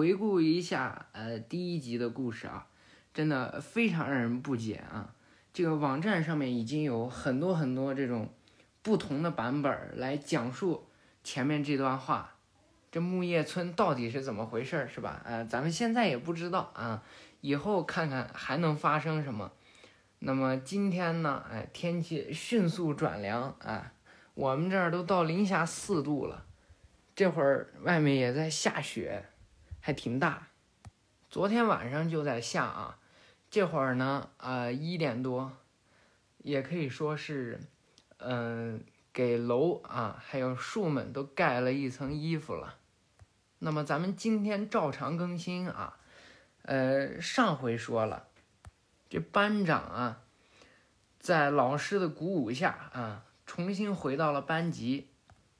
回顾一下呃第一集的故事啊，真的非常让人不解啊。这个网站上面已经有很多很多这种不同的版本来讲述前面这段话，这木叶村到底是怎么回事是吧？呃，咱们现在也不知道啊，以后看看还能发生什么。那么今天呢，哎，天气迅速转凉啊，我们这儿都到零下四度了，这会儿外面也在下雪，还挺大。昨天晚上就在下啊，这会儿呢，呃，一点多，也可以说是，嗯，给楼啊还有树们都盖了一层衣服了。那么咱们今天照常更新啊，呃，上回说了。这班长啊，在老师的鼓舞下啊，重新回到了班级，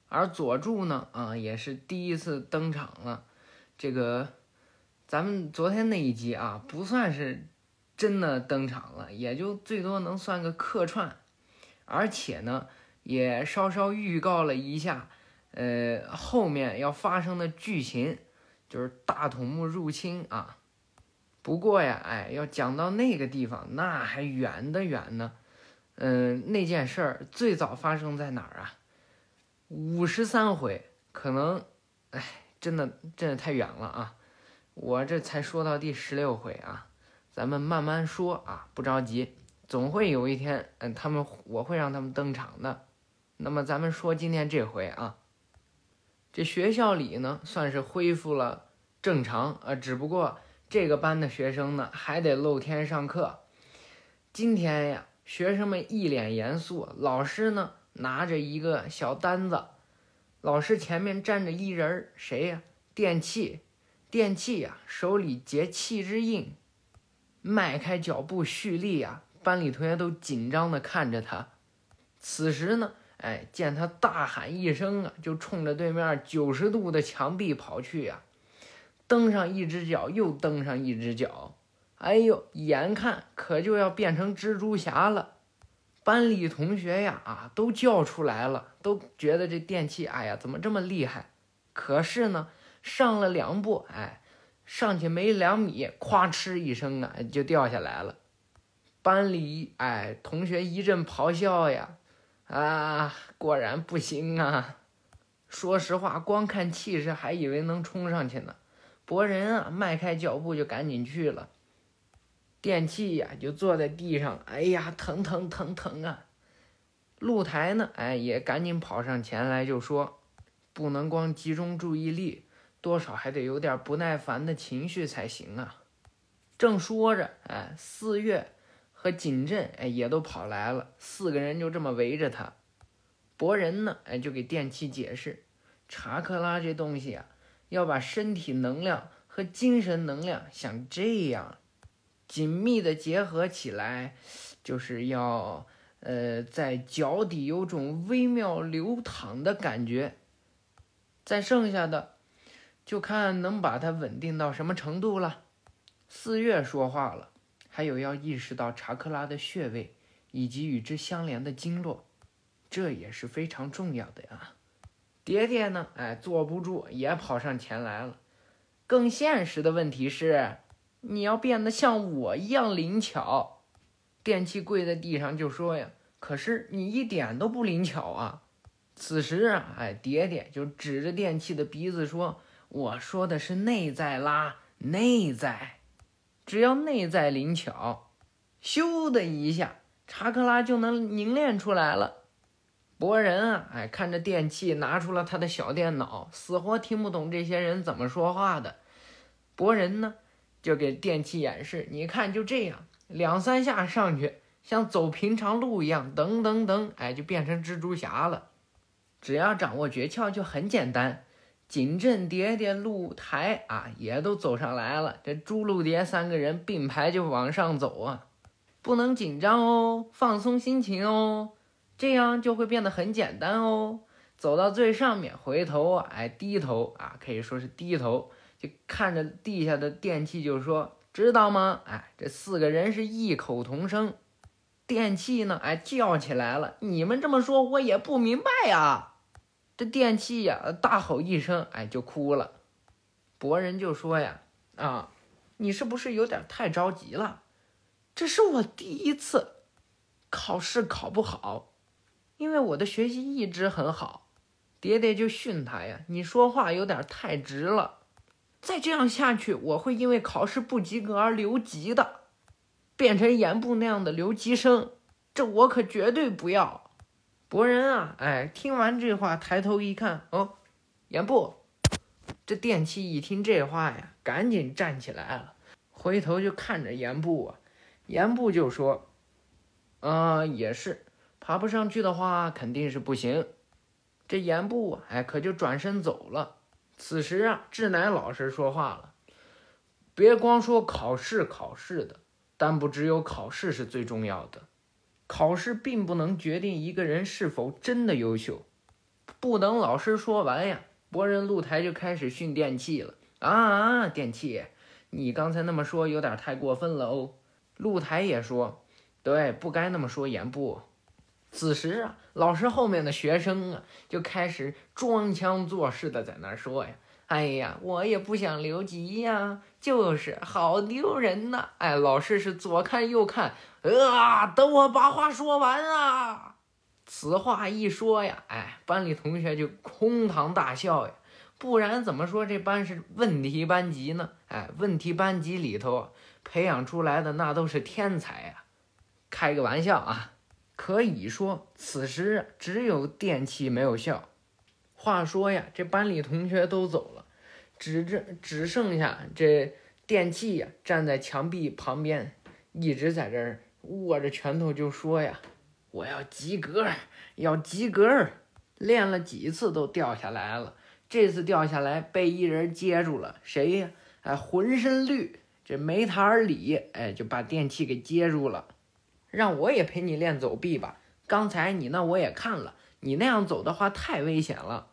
而佐助呢，啊，也是第一次登场了。这个，咱们昨天那一集啊，不算是真的登场了，也就最多能算个客串，而且呢，也稍稍预告了一下，呃，后面要发生的剧情，就是大筒木入侵啊。不过呀，哎，要讲到那个地方，那还远的远呢。嗯，那件事儿最早发生在哪儿啊？五十三回，可能，哎，真的真的太远了啊！我这才说到第十六回啊，咱们慢慢说啊，不着急，总会有一天，嗯，他们我会让他们登场的。那么咱们说今天这回啊，这学校里呢算是恢复了正常啊，只不过。这个班的学生呢，还得露天上课。今天呀，学生们一脸严肃，老师呢拿着一个小单子，老师前面站着一人谁呀？电器，电器呀，手里结气之印，迈开脚步蓄力呀。班里同学都紧张的看着他。此时呢，哎，见他大喊一声啊，就冲着对面九十度的墙壁跑去呀。蹬上一只脚，又蹬上一只脚，哎呦，眼看可就要变成蜘蛛侠了。班里同学呀，啊，都叫出来了，都觉得这电器，哎呀，怎么这么厉害？可是呢，上了两步，哎，上去没两米，咵哧一声啊，就掉下来了。班里，哎，同学一阵咆哮呀，啊，果然不行啊！说实话，光看气势，还以为能冲上去呢。博人啊，迈开脚步就赶紧去了。电器呀，就坐在地上，哎呀，疼疼疼疼啊！露台呢，哎，也赶紧跑上前来，就说：“不能光集中注意力，多少还得有点不耐烦的情绪才行啊。”正说着，哎，四月和锦镇，哎，也都跑来了，四个人就这么围着他。博人呢，哎，就给电器解释：查克拉这东西啊。要把身体能量和精神能量像这样紧密的结合起来，就是要呃在脚底有种微妙流淌的感觉。再剩下的就看能把它稳定到什么程度了。四月说话了，还有要意识到查克拉的穴位以及与之相连的经络，这也是非常重要的呀。爹爹呢？哎，坐不住，也跑上前来了。更现实的问题是，你要变得像我一样灵巧。电器跪在地上就说呀：“可是你一点都不灵巧啊！”此时啊，哎，爹爹就指着电器的鼻子说：“我说的是内在啦，内在，只要内在灵巧，咻的一下，查克拉就能凝练出来了。”博人啊，哎，看着电器，拿出了他的小电脑，死活听不懂这些人怎么说话的。博人呢，就给电器演示，你看，就这样，两三下上去，像走平常路一样，噔噔噔，哎，就变成蜘蛛侠了。只要掌握诀窍，就很简单。锦镇、蝶蝶、露台啊，也都走上来了。这朱露蝶三个人并排就往上走啊，不能紧张哦，放松心情哦。这样就会变得很简单哦。走到最上面，回头哎，低头啊，可以说是低头，就看着地下的电器，就说：“知道吗？”哎，这四个人是异口同声。电器呢，哎，叫起来了：“你们这么说，我也不明白呀！”这电器呀，大吼一声，哎，就哭了。博人就说呀：“啊，你是不是有点太着急了？这是我第一次考试考不好，因为我的学习一直很好。”爹爹就训他呀：“你说话有点太直了，再这样下去，我会因为考试不及格而留级的，变成严部那样的留级生，这我可绝对不要。”博人啊，哎，听完这话，抬头一看，哦，严部。这电器一听这话呀，赶紧站起来了，回头就看着严部啊，严部就说：“啊，也是，爬不上去的话，肯定是不行。”这严部，哎，可就转身走了。此时啊，志乃老师说话了：“别光说考试考试的，但不只有考试是最重要的。考试并不能决定一个人是否真的优秀。”不等老师说完呀，博人露台就开始训电器了。啊啊，电器，你刚才那么说有点太过分了哦。露台也说：“对，不该那么说。”言部。此时啊，老师后面的学生啊就开始装腔作势的在那说呀：“哎呀，我也不想留级呀，就是好丢人呐！”哎，老师是左看右看，啊，等我把话说完啊！此话一说呀，哎，班里同学就哄堂大笑呀。不然怎么说这班是问题班级呢？哎，问题班级里头培养出来的那都是天才呀！开个玩笑啊。可以说，此时只有电器没有笑。话说呀，这班里同学都走了，只这只剩下这电器呀，站在墙壁旁边，一直在这握着拳头就说呀：“我要及格，要及格！”练了几次都掉下来了，这次掉下来被一人接住了，谁呀？哎，浑身绿，这梅塔尔里，哎，就把电器给接住了。让我也陪你练走臂吧。刚才你那我也看了，你那样走的话太危险了。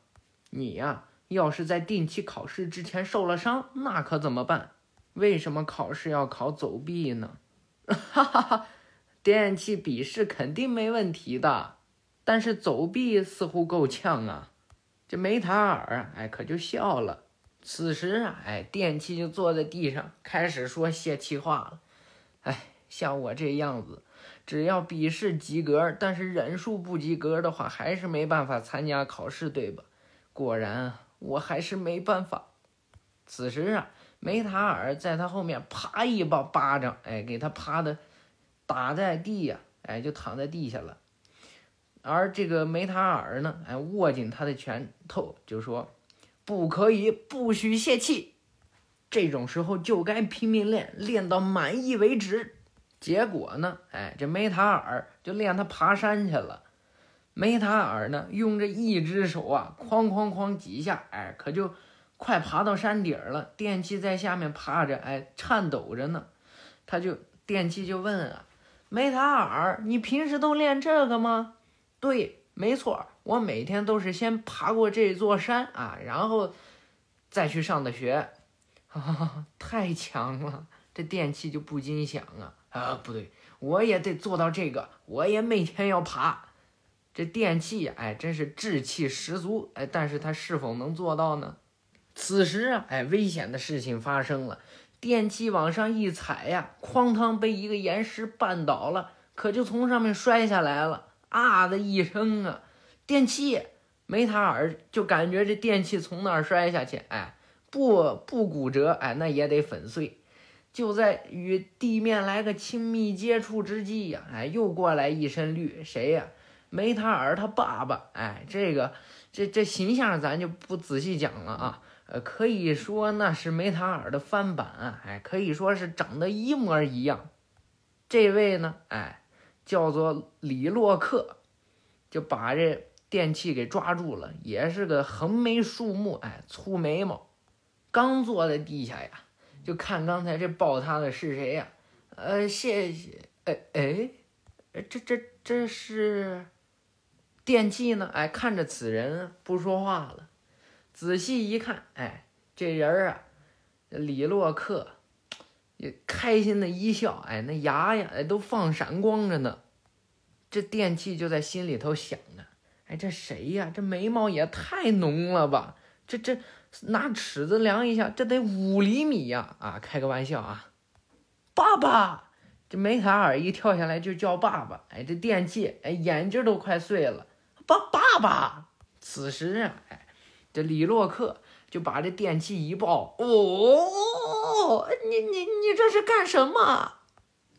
你呀，要是在定期考试之前受了伤，那可怎么办？为什么考试要考走臂呢？哈哈哈，电器笔试肯定没问题的，但是走臂似乎够呛啊。这梅塔尔哎可就笑了。此时啊，哎，电器就坐在地上开始说泄气话了。哎，像我这样子。只要笔试及格，但是忍术不及格的话，还是没办法参加考试，对吧？果然啊，我还是没办法。此时啊，梅塔尔在他后面啪一巴巴掌，哎，给他啪的打在地呀，哎，就躺在地下了。而这个梅塔尔呢，哎，握紧他的拳头，就说：“不可以，不许泄气。这种时候就该拼命练，练到满意为止。”结果呢？哎，这梅塔尔就练他爬山去了。梅塔尔呢，用这一只手啊，哐哐哐几下，哎，可就快爬到山顶了。电器在下面趴着，哎，颤抖着呢。他就电器就问啊，梅塔尔，你平时都练这个吗？对，没错，我每天都是先爬过这座山啊，然后再去上的学。哈哈，太强了！这电器就不禁想啊。啊，不对，我也得做到这个，我也每天要爬。这电器，哎，真是志气十足，哎，但是他是否能做到呢？此时啊，哎，危险的事情发生了，电器往上一踩呀，哐当被一个岩石绊倒了，可就从上面摔下来了，啊的一声啊，电器梅塔尔就感觉这电器从那儿摔下去，哎，不不骨折，哎，那也得粉碎。就在与地面来个亲密接触之际呀，哎，又过来一身绿，谁呀？梅塔尔他爸爸。哎，这个这这形象咱就不仔细讲了啊。呃，可以说那是梅塔尔的翻版，哎，可以说是长得一模一样。这位呢，哎，叫做李洛克，就把这电器给抓住了，也是个横眉竖目，哎，粗眉毛，刚坐在地下呀。就看刚才这抱他的是谁呀？呃，谢谢。哎哎，这这这是电器呢？哎，看着此人不说话了，仔细一看，哎，这人儿啊，李洛克也开心的一笑，哎，那牙呀，都放闪光着呢。这电器就在心里头想着，哎，这谁呀？这眉毛也太浓了吧？这这拿尺子量一下，这得五厘米呀！啊，开个玩笑啊！爸爸，这梅塔尔一跳下来就叫爸爸，哎，这电器哎眼睛都快碎了。爸爸爸，此时啊，哎，这李洛克就把这电器一抱，哦，你你你这是干什么？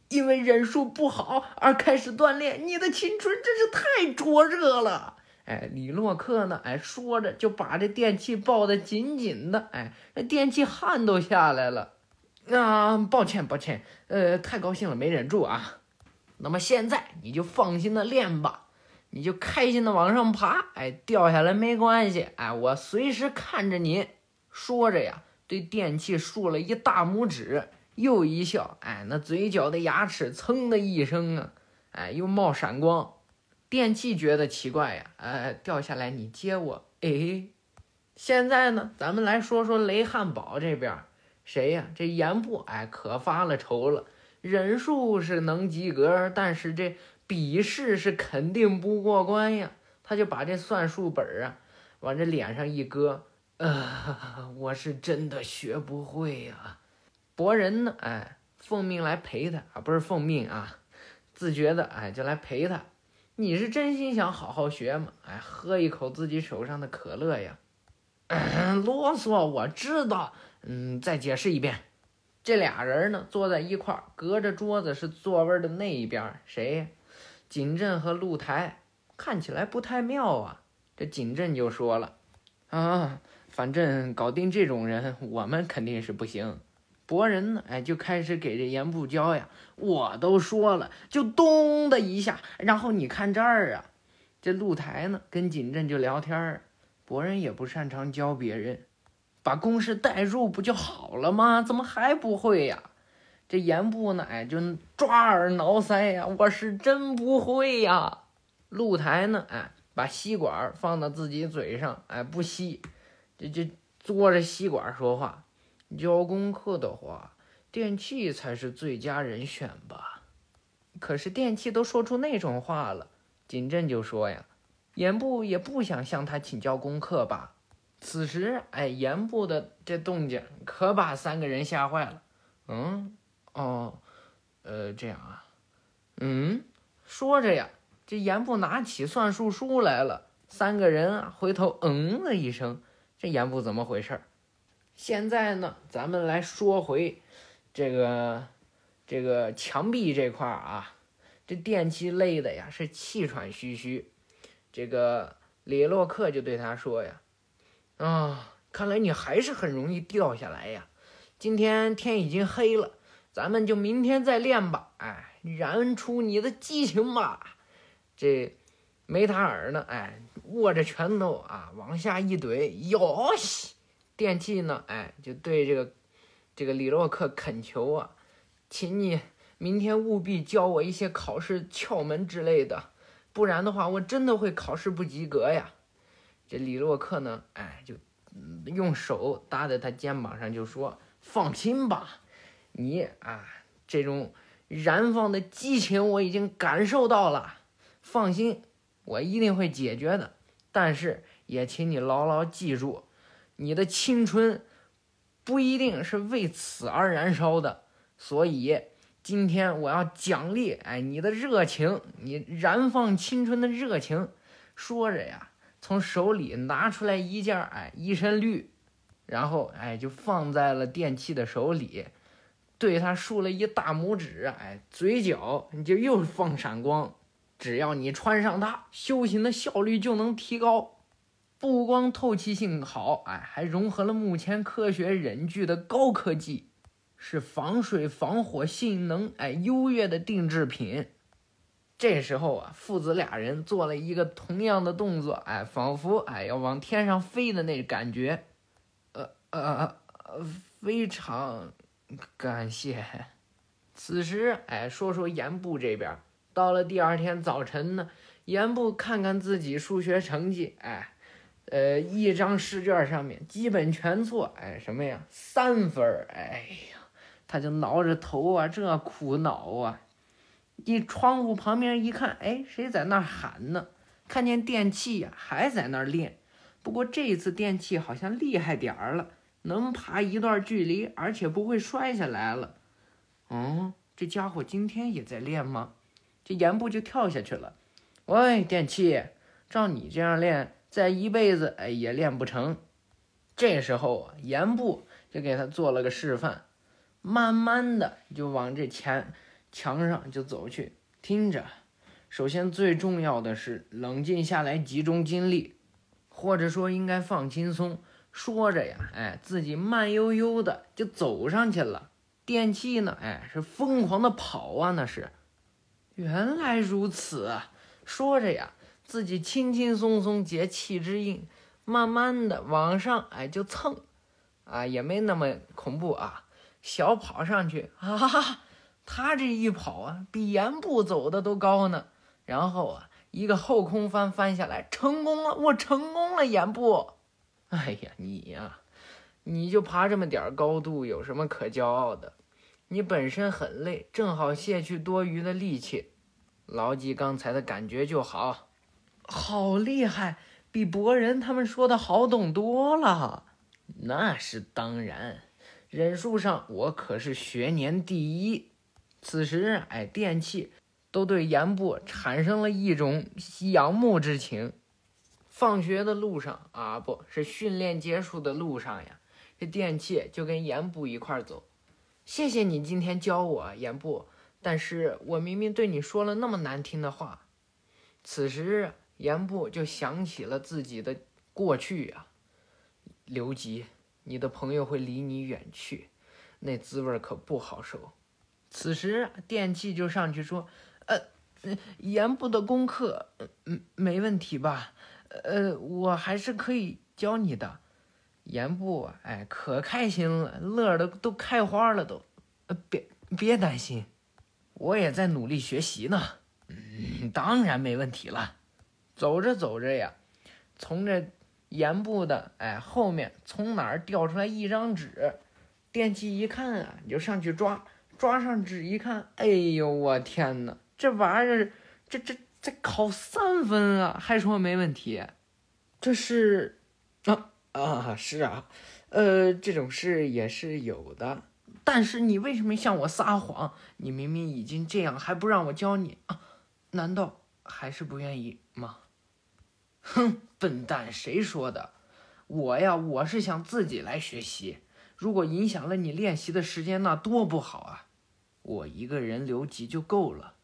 因为忍术不好而开始锻炼，你的青春真是太灼热了。哎，李洛克呢？哎，说着就把这电器抱得紧紧的。哎，那电器汗都下来了。啊，抱歉，抱歉，呃，太高兴了，没忍住啊。那么现在你就放心的练吧，你就开心的往上爬。哎，掉下来没关系。哎，我随时看着你。说着呀，对电器竖了一大拇指。又一笑，哎，那嘴角的牙齿噌的一声啊，哎，又冒闪光。电器觉得奇怪呀，哎，掉下来你接我，哎，现在呢，咱们来说说雷汉堡这边，谁呀？这严部，哎，可发了愁了。忍术是能及格，但是这笔试是肯定不过关呀。他就把这算术本啊，往这脸上一搁，呃，我是真的学不会呀。博人呢？哎，奉命来陪他啊，不是奉命啊，自觉的哎，就来陪他。你是真心想好好学吗？哎，喝一口自己手上的可乐呀。啰嗦，我知道。嗯，再解释一遍。这俩人呢，坐在一块儿，隔着桌子是座位的那一边。谁呀？景镇和露台，看起来不太妙啊。这景镇就说了：“啊，反正搞定这种人，我们肯定是不行。”博人呢？哎，就开始给这严不教呀。我都说了，就咚的一下，然后你看这儿啊，这露台呢，跟景镇就聊天儿。博人也不擅长教别人，把公式代入不就好了吗？怎么还不会呀？这严部呢？哎，就抓耳挠腮呀。我是真不会呀。露台呢？哎，把吸管放到自己嘴上，哎，不吸，这这嘬着吸管说话。教功课的话，电器才是最佳人选吧？可是电器都说出那种话了，景镇就说呀：“严部也不想向他请教功课吧？”此时，哎，严部的这动静可把三个人吓坏了。嗯，哦，呃，这样啊，嗯，说着呀，这严部拿起算术书来了。三个人啊，回头嗯了一声，这严部怎么回事儿？现在呢，咱们来说回这个这个墙壁这块儿啊，这电器累的呀是气喘吁吁。这个李洛克就对他说呀：“啊，看来你还是很容易掉下来呀。今天天已经黑了，咱们就明天再练吧。哎，燃出你的激情吧。”这梅塔尔呢，哎，握着拳头啊，往下一怼，哟西！电器呢？哎，就对这个这个李洛克恳求啊，请你明天务必教我一些考试窍门之类的，不然的话，我真的会考试不及格呀。这李洛克呢，哎，就用手搭在他肩膀上，就说：“放心吧，你啊，这种燃放的激情我已经感受到了，放心，我一定会解决的。但是也请你牢牢记住。”你的青春不一定是为此而燃烧的，所以今天我要奖励哎你的热情，你燃放青春的热情。说着呀，从手里拿出来一件哎一身绿，然后哎就放在了电器的手里，对他竖了一大拇指，哎嘴角你就又放闪光。只要你穿上它，修行的效率就能提高。不光透气性好，哎，还融合了目前科学忍具的高科技，是防水防火性能哎优越的定制品。这时候啊，父子俩人做了一个同样的动作，哎，仿佛哎要往天上飞的那感觉。呃呃呃，非常感谢。此时哎，说说严部这边，到了第二天早晨呢，严部看看自己数学成绩，哎。呃，一张试卷上面基本全错，哎，什么呀，三分儿，哎呀，他就挠着头啊，这苦恼啊。一窗户旁边一看，哎，谁在那喊呢？看见电器呀，还在那练。不过这次电器好像厉害点儿了，能爬一段距离，而且不会摔下来了。嗯，这家伙今天也在练吗？这言部就跳下去了。喂，电器，照你这样练，再一辈子哎也练不成。这时候啊，言部就给他做了个示范，慢慢的就往这前墙上就走去，听着。首先最重要的是冷静下来，集中精力，或者说应该放轻松。说着呀，哎，自己慢悠悠的就走上去了。电器呢，哎，是疯狂的跑啊，那是。原来如此啊！说着呀，自己轻轻松松结气之印，慢慢的往上，哎，就蹭，啊，也没那么恐怖啊，小跑上去，哈哈，他这一跑啊，比岩步走的都高呢。然后啊，一个后空翻翻下来，成功了！我成功了，岩部。哎呀，你呀，你就爬这么点高度，有什么可骄傲的？你本身很累，正好卸去多余的力气，牢记刚才的感觉就好。好厉害，比博人他们说的好懂多了。那是当然，忍术上我可是学年第一。此时，哎，电器。都对岩部产生了一种仰慕之情。放学的路上啊，不是训练结束的路上呀，这电器就跟岩部一块走。谢谢你今天教我岩部，但是我明明对你说了那么难听的话。此时严部就想起了自己的过去呀，刘吉，你的朋友会离你远去，那滋味可不好受。此时电器就上去说。呃，严部的功课，嗯，没问题吧？呃，我还是可以教你的。严部，哎，可开心了，乐的都开花了都。呃，别别担心，我也在努力学习呢。嗯，当然没问题了。走着走着呀，从这盐部的哎后面从哪儿掉出来一张纸，电器一看啊，你就上去抓，抓上纸一看，哎呦我天哪！这玩意儿，这这这考三分啊，还说没问题？这是啊啊是啊，呃，这种事也是有的。但是你为什么向我撒谎？你明明已经这样，还不让我教你啊？难道还是不愿意吗？哼，笨蛋，谁说的？我呀，我是想自己来学习。如果影响了你练习的时间，那多不好啊！我一个人留级就够了。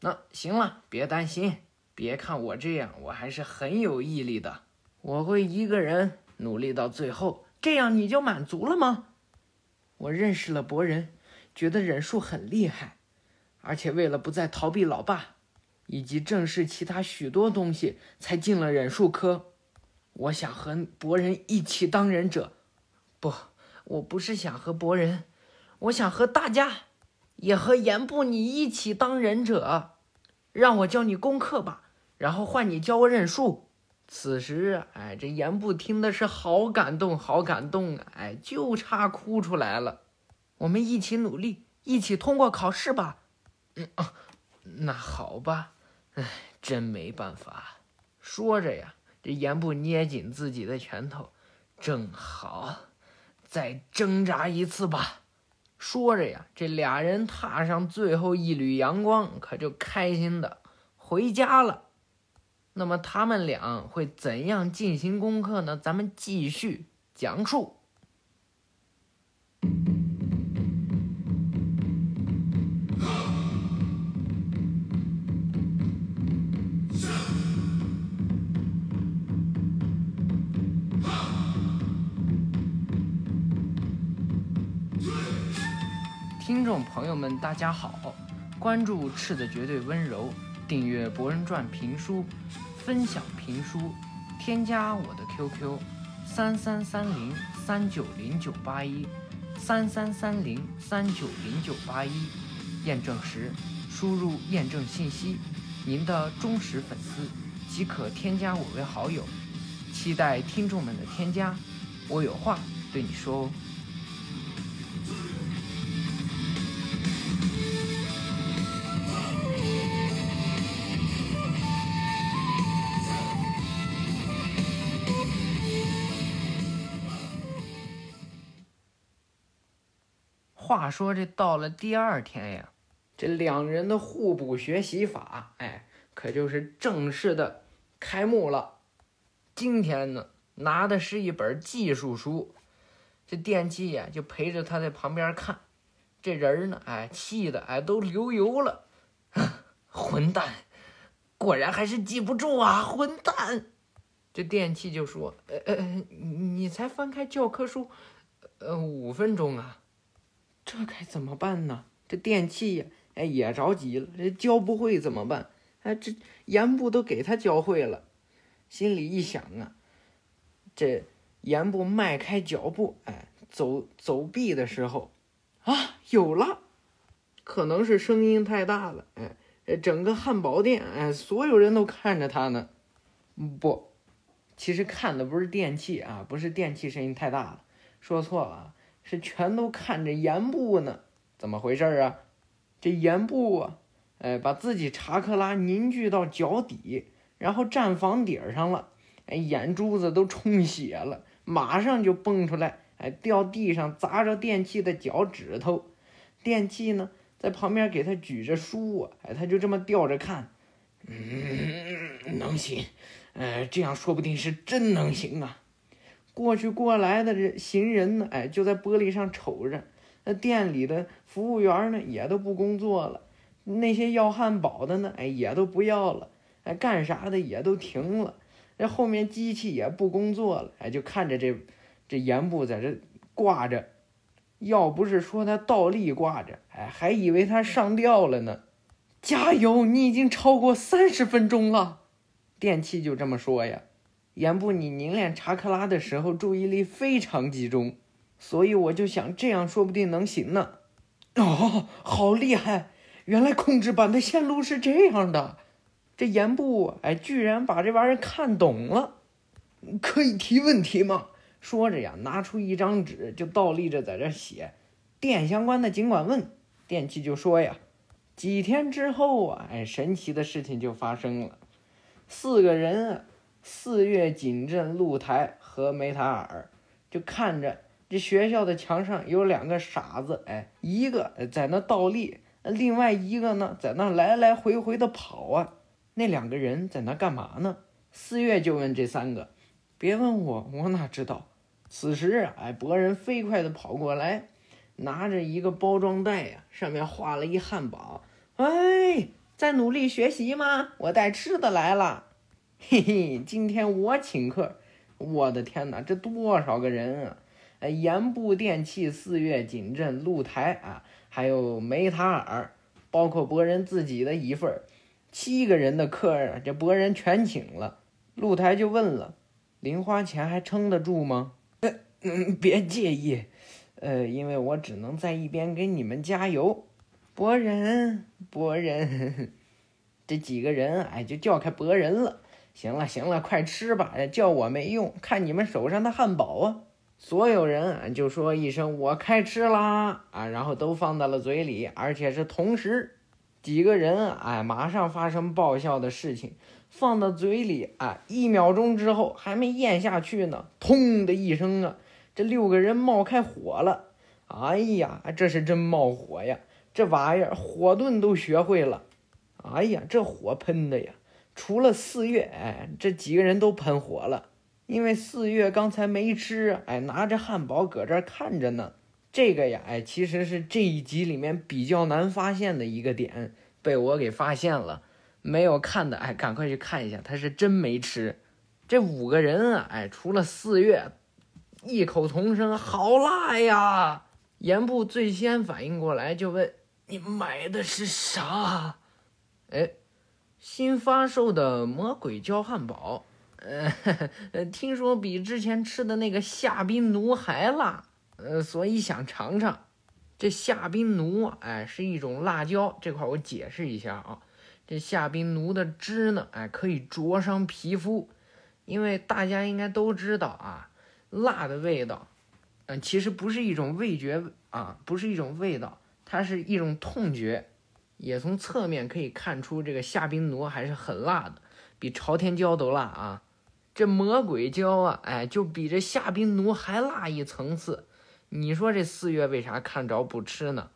那行了，别担心，别看我这样，我还是很有毅力的。我会一个人努力到最后，这样你就满足了吗？我认识了博人，觉得忍术很厉害，而且为了不再逃避老爸，以及正视其他许多东西，才进了忍术科。我想和博人一起当忍者，不，我不是想和博人，我想和大家。也和严部你一起当忍者，让我教你功课吧，然后换你教我忍术。此时，哎，这严部听的是好感动，好感动啊！哎，就差哭出来了。我们一起努力，一起通过考试吧。嗯啊，那好吧。哎，真没办法。说着呀，这严部捏紧自己的拳头，正好，再挣扎一次吧。说着呀，这俩人踏上最后一缕阳光，可就开心的回家了。那么他们俩会怎样进行功课呢？咱们继续讲述。众朋友们，大家好！关注“赤的绝对温柔”，订阅《博人传》评书，分享评书，添加我的 QQ：三三三零三九零九八一，三三三零三九零九八一。验证时，输入验证信息，您的忠实粉丝即可添加我为好友。期待听众们的添加，我有话对你说哦。话说这到了第二天呀，这两人的互补学习法，哎，可就是正式的开幕了。今天呢，拿的是一本技术书，这电器呀就陪着他在旁边看。这人呢，哎，气的哎都流油了。混蛋，果然还是记不住啊！混蛋。这电器就说：“呃呃，你才翻开教科书，呃，五分钟啊，这该怎么办呢？”这电器呀，哎，也着急了，这教不会怎么办？哎，这言部都给他教会了，心里一想啊，这言部迈开脚步，哎，走走壁的时候，啊，有了，可能是声音太大了，哎，整个汉堡店，哎，所有人都看着他呢，不。其实看的不是电器啊，不是电器声音太大了，说错了，是全都看着盐部呢。怎么回事啊？这盐部啊，哎，把自己查克拉凝聚到脚底，然后站房顶上了，哎，眼珠子都充血了，马上就蹦出来，哎，掉地上砸着电器的脚趾头。电器呢，在旁边给他举着书，哎，他就这么吊着看，嗯，能行。哎，这样说不定是真能行啊！过去过来的这行人呢，哎，就在玻璃上瞅着。那店里的服务员呢，也都不工作了。那些要汉堡的呢，哎，也都不要了。哎，干啥的也都停了。这后面机器也不工作了。哎，就看着这这盐布在这挂着。要不是说他倒立挂着，哎，还以为他上吊了呢。加油，你已经超过三十分钟了。电器就这么说呀，言部你凝练查克拉的时候注意力非常集中，所以我就想这样说不定能行呢。哦，好厉害！原来控制板的线路是这样的。这言部哎，居然把这玩意儿看懂了。可以提问题吗？说着呀，拿出一张纸就倒立着在这写。电相关的尽管问。电器就说呀，几天之后啊，哎，神奇的事情就发生了。四个人，四月锦镇露台和梅塔尔就看着这学校的墙上有两个傻子，哎，一个在那倒立，另外一个呢在那来来回回的跑啊。那两个人在那干嘛呢？四月就问这三个，别问我，我哪知道。此时，哎，博人飞快的跑过来，拿着一个包装袋呀，上面画了一汉堡，哎。在努力学习吗？我带吃的来了，嘿嘿，今天我请客。我的天哪，这多少个人啊！呃，盐步电器、四月锦镇、露台啊，还有梅塔尔，包括博人自己的一份儿七个人的客啊，这博人全请了。露台就问了，零花钱还撑得住吗？嗯，别介意，呃，因为我只能在一边给你们加油。博人，博人，这几个人哎，就叫开博人了。行了，行了，快吃吧，叫我没用，看你们手上的汉堡啊！所有人啊，就说一声“我开吃啦”啊，然后都放到了嘴里，而且是同时。几个人哎，马上发生爆笑的事情，放到嘴里啊，一秒钟之后还没咽下去呢，通的一声啊，这六个人冒开火了。哎呀，这是真冒火呀！这玩意儿火遁都学会了，哎呀，这火喷的呀！除了四月，哎，这几个人都喷火了，因为四月刚才没吃，哎，拿着汉堡搁这儿看着呢。这个呀，哎，其实是这一集里面比较难发现的一个点，被我给发现了。没有看的，哎，赶快去看一下，他是真没吃。这五个人啊，哎，除了四月，异口同声：“好辣呀！”盐部最先反应过来，就问。你买的是啥？哎，新发售的魔鬼椒汉堡，呃，听说比之前吃的那个夏宾奴还辣，呃，所以想尝尝。这夏宾奴，哎，是一种辣椒，这块我解释一下啊。这夏宾奴的汁呢，哎，可以灼伤皮肤，因为大家应该都知道啊，辣的味道，嗯，其实不是一种味觉啊，不是一种味道。它是一种痛觉，也从侧面可以看出这个夏冰奴还是很辣的，比朝天椒都辣啊！这魔鬼椒啊，哎，就比这夏冰奴还辣一层次。你说这四月为啥看着不吃呢？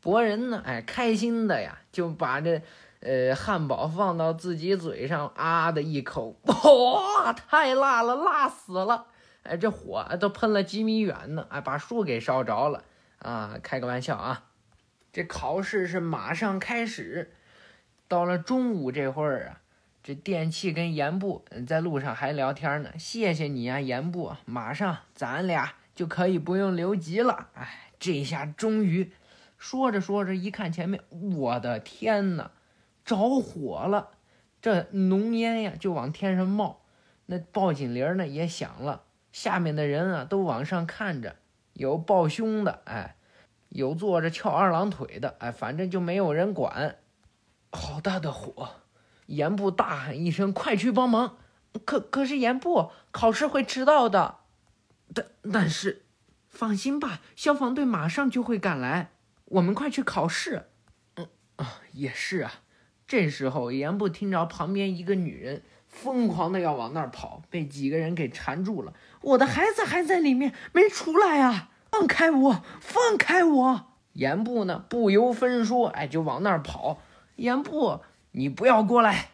博人呢，哎，开心的呀，就把这呃汉堡放到自己嘴上，啊的一口，哇，太辣了，辣死了！哎，这火都喷了几米远呢，哎，把树给烧着了啊！开个玩笑啊！这考试是马上开始，到了中午这会儿啊，这电器跟严部在路上还聊天呢。谢谢你啊，严部，马上咱俩就可以不用留级了。哎，这下终于。说着说着，一看前面，我的天哪，着火了！这浓烟呀就往天上冒，那报警铃呢也响了，下面的人啊都往上看着，有抱胸的，哎，有坐着翘二郎腿的，哎，反正就没有人管。好大的火！严部大喊一声：“快去帮忙！”可可是严部考试会迟到的，但但是放心吧，消防队马上就会赶来。我们快去考试，嗯啊，也是啊。这时候，严不听着旁边一个女人疯狂的要往那儿跑，被几个人给缠住了。我的孩子还在里面没出来啊！放开我，放开我！严布呢，不由分说，哎，就往那儿跑。严布，你不要过来！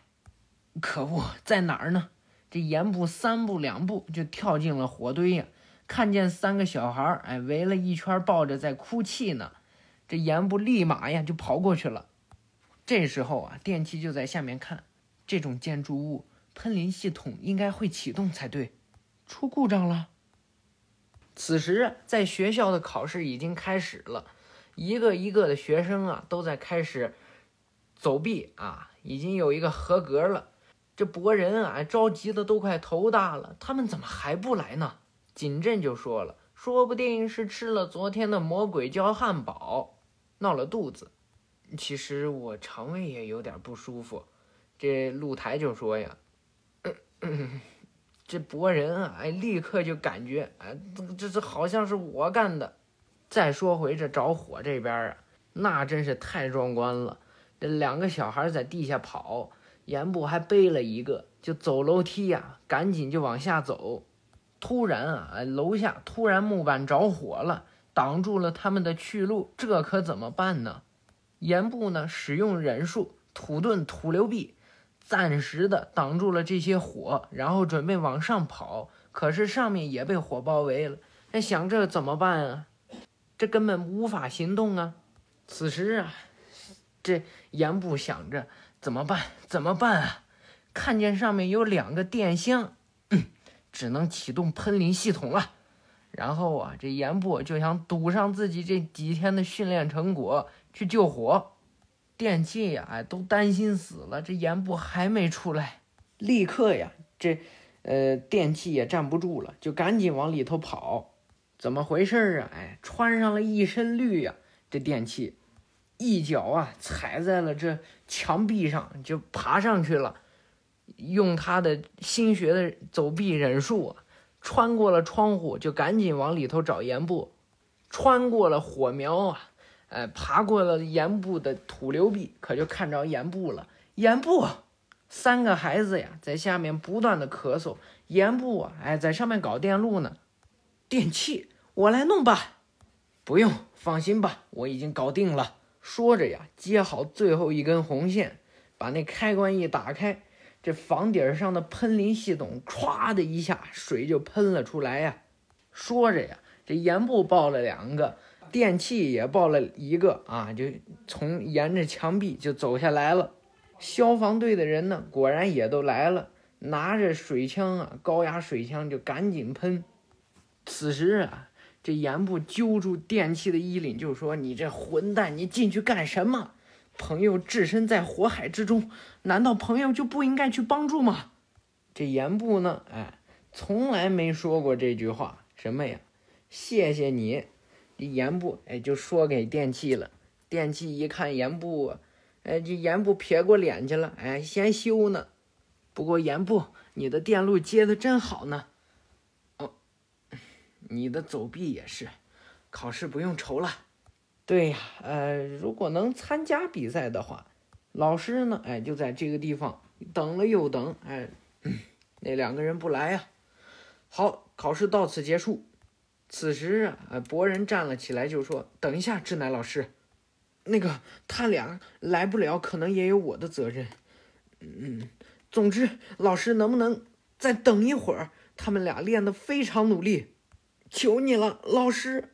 可恶，在哪儿呢？这严布三步两步就跳进了火堆呀，看见三个小孩儿，哎，围了一圈，抱着在哭泣呢。这严布立马呀就跑过去了。这时候啊，电梯就在下面看，这种建筑物喷淋系统应该会启动才对，出故障了。此时在学校的考试已经开始了，一个一个的学生啊都在开始走壁啊，已经有一个合格了。这博人啊着急的都快头大了，他们怎么还不来呢？锦镇就说了，说不定是吃了昨天的魔鬼椒汉堡。闹了肚子，其实我肠胃也有点不舒服。这露台就说呀：“ 这博人啊，哎，立刻就感觉，哎，这这这好像是我干的。”再说回这着火这边啊，那真是太壮观了。这两个小孩在地下跑，严部还背了一个，就走楼梯呀，赶紧就往下走。突然啊，楼下突然木板着火了。挡住了他们的去路，这可怎么办呢？严部呢，使用忍术土遁土流壁，暂时的挡住了这些火，然后准备往上跑。可是上面也被火包围了，那想这怎么办啊？这根本无法行动啊！此时啊，这严部想着怎么办？怎么办啊？看见上面有两个电箱，只能启动喷淋系统了。然后啊，这严部就想赌上自己这几天的训练成果去救火。电器呀，哎，都担心死了。这盐布还没出来，立刻呀，这呃电器也站不住了，就赶紧往里头跑。怎么回事啊？哎，穿上了一身绿呀，这电器一脚啊踩在了这墙壁上，就爬上去了，用他的新学的走壁忍术。啊穿过了窗户，就赶紧往里头找盐布，穿过了火苗啊，哎，爬过了岩部的土流壁，可就看着岩部了。岩部，三个孩子呀，在下面不断的咳嗽。岩部啊，哎，在上面搞电路呢。电器，我来弄吧。不用，放心吧，我已经搞定了。说着呀，接好最后一根红线，把那开关一打开。这房顶上的喷淋系统唰的一下，水就喷了出来呀。说着呀，这岩部爆了两个，电器也爆了一个啊，就从沿着墙壁就走下来了。消防队的人呢，果然也都来了，拿着水枪啊，高压水枪就赶紧喷。此时啊，这盐部揪住电器的衣领，就说：“你这混蛋，你进去干什么？”朋友置身在火海之中，难道朋友就不应该去帮助吗？这严部呢？哎，从来没说过这句话。什么呀？谢谢你。这严部哎，就说给电器了。电器一看严部，哎，这严部撇过脸去了。哎，先修呢。不过严部，你的电路接的真好呢。哦，你的走壁也是，考试不用愁了。对呀，呃，如果能参加比赛的话，老师呢，哎，就在这个地方等了又等，哎，那两个人不来呀。好，考试到此结束。此时啊，博人站了起来，就说：“等一下，志乃老师，那个他俩来不了，可能也有我的责任。嗯，总之，老师能不能再等一会儿？他们俩练得非常努力，求你了，老师。”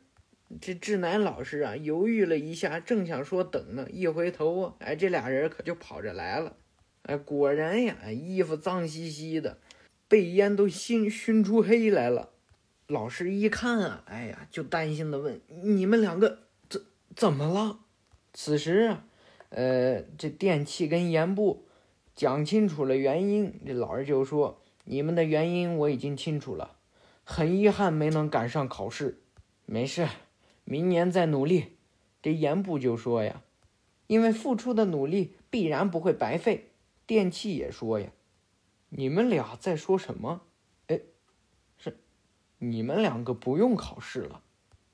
这志乃老师啊，犹豫了一下，正想说等呢，一回头，哎，这俩人可就跑着来了。哎，果然呀，衣服脏兮兮的，被烟都熏熏出黑来了。老师一看啊，哎呀，就担心的问：“你们两个怎怎么了？”此时啊，呃，这电器跟盐部讲清楚了原因，这老师就说：“你们的原因我已经清楚了，很遗憾没能赶上考试，没事。”明年再努力，这严部就说呀，因为付出的努力必然不会白费。电器也说呀，你们俩在说什么？你们两个不用考试了。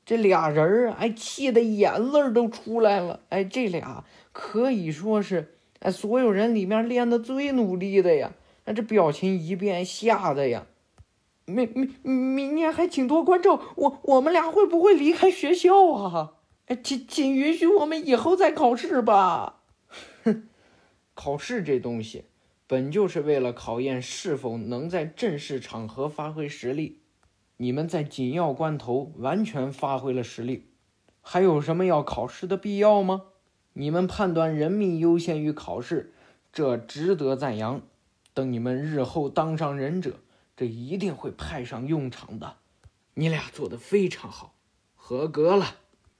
这俩人儿哎，气的眼泪都出来了。哎，这俩可以说是哎，所有人里面练的最努力的呀。哎，这表情一变，吓得呀。明明明年还请多关照，我我们俩会不会离开学校啊？哎，请请允许我们以后再考试吧。哼，考试这东西本就是为了考验是否能在正式场合发挥实力。你们在紧要关头完全发挥了实力，还有什么要考试的必要吗？你们判断人命优先于考试，这值得赞扬。等你们日后当上忍者。这一定会派上用场的，你俩做的非常好，合格了。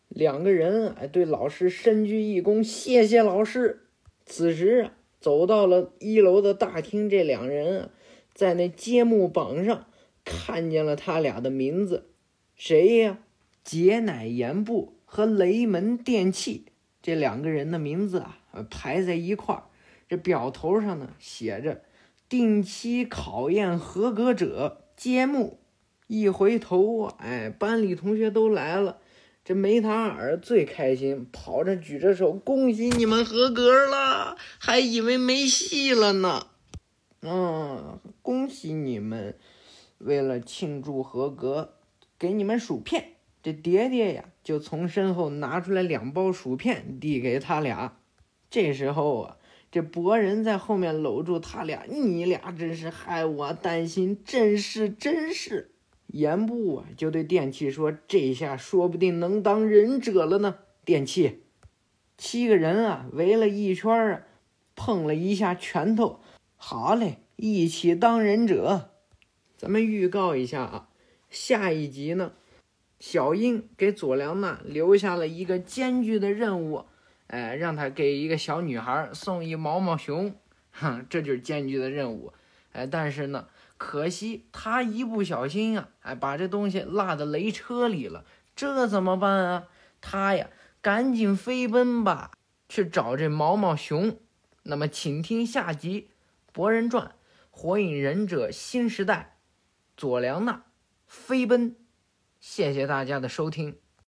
两个人哎，对老师深鞠一躬，谢谢老师。此时啊，走到了一楼的大厅，这两人啊，在那揭幕榜上看见了他俩的名字，谁呀？杰乃言部和雷门电器这两个人的名字啊，排在一块儿。这表头上呢，写着。定期考验合格者揭幕，一回头，哎，班里同学都来了。这梅塔尔最开心，跑着举着手，恭喜你们合格了，还以为没戏了呢。嗯，恭喜你们！为了庆祝合格，给你们薯片。这爹爹呀，就从身后拿出来两包薯片，递给他俩。这时候啊。这博人在后面搂住他俩，你俩真是害我担心，真是真是。言部啊，就对电器说：“这下说不定能当忍者了呢。”电器，七个人啊围了一圈啊，碰了一下拳头，好嘞，一起当忍者。咱们预告一下啊，下一集呢，小樱给佐良娜留下了一个艰巨的任务。哎，让她给一个小女孩送一毛毛熊，哼，这就是艰巨的任务。哎，但是呢，可惜他一不小心啊，哎，把这东西落在雷车里了，这怎么办啊？他呀，赶紧飞奔吧，去找这毛毛熊。那么，请听下集《博人传》《火影忍者新时代》，佐良娜飞奔。谢谢大家的收听。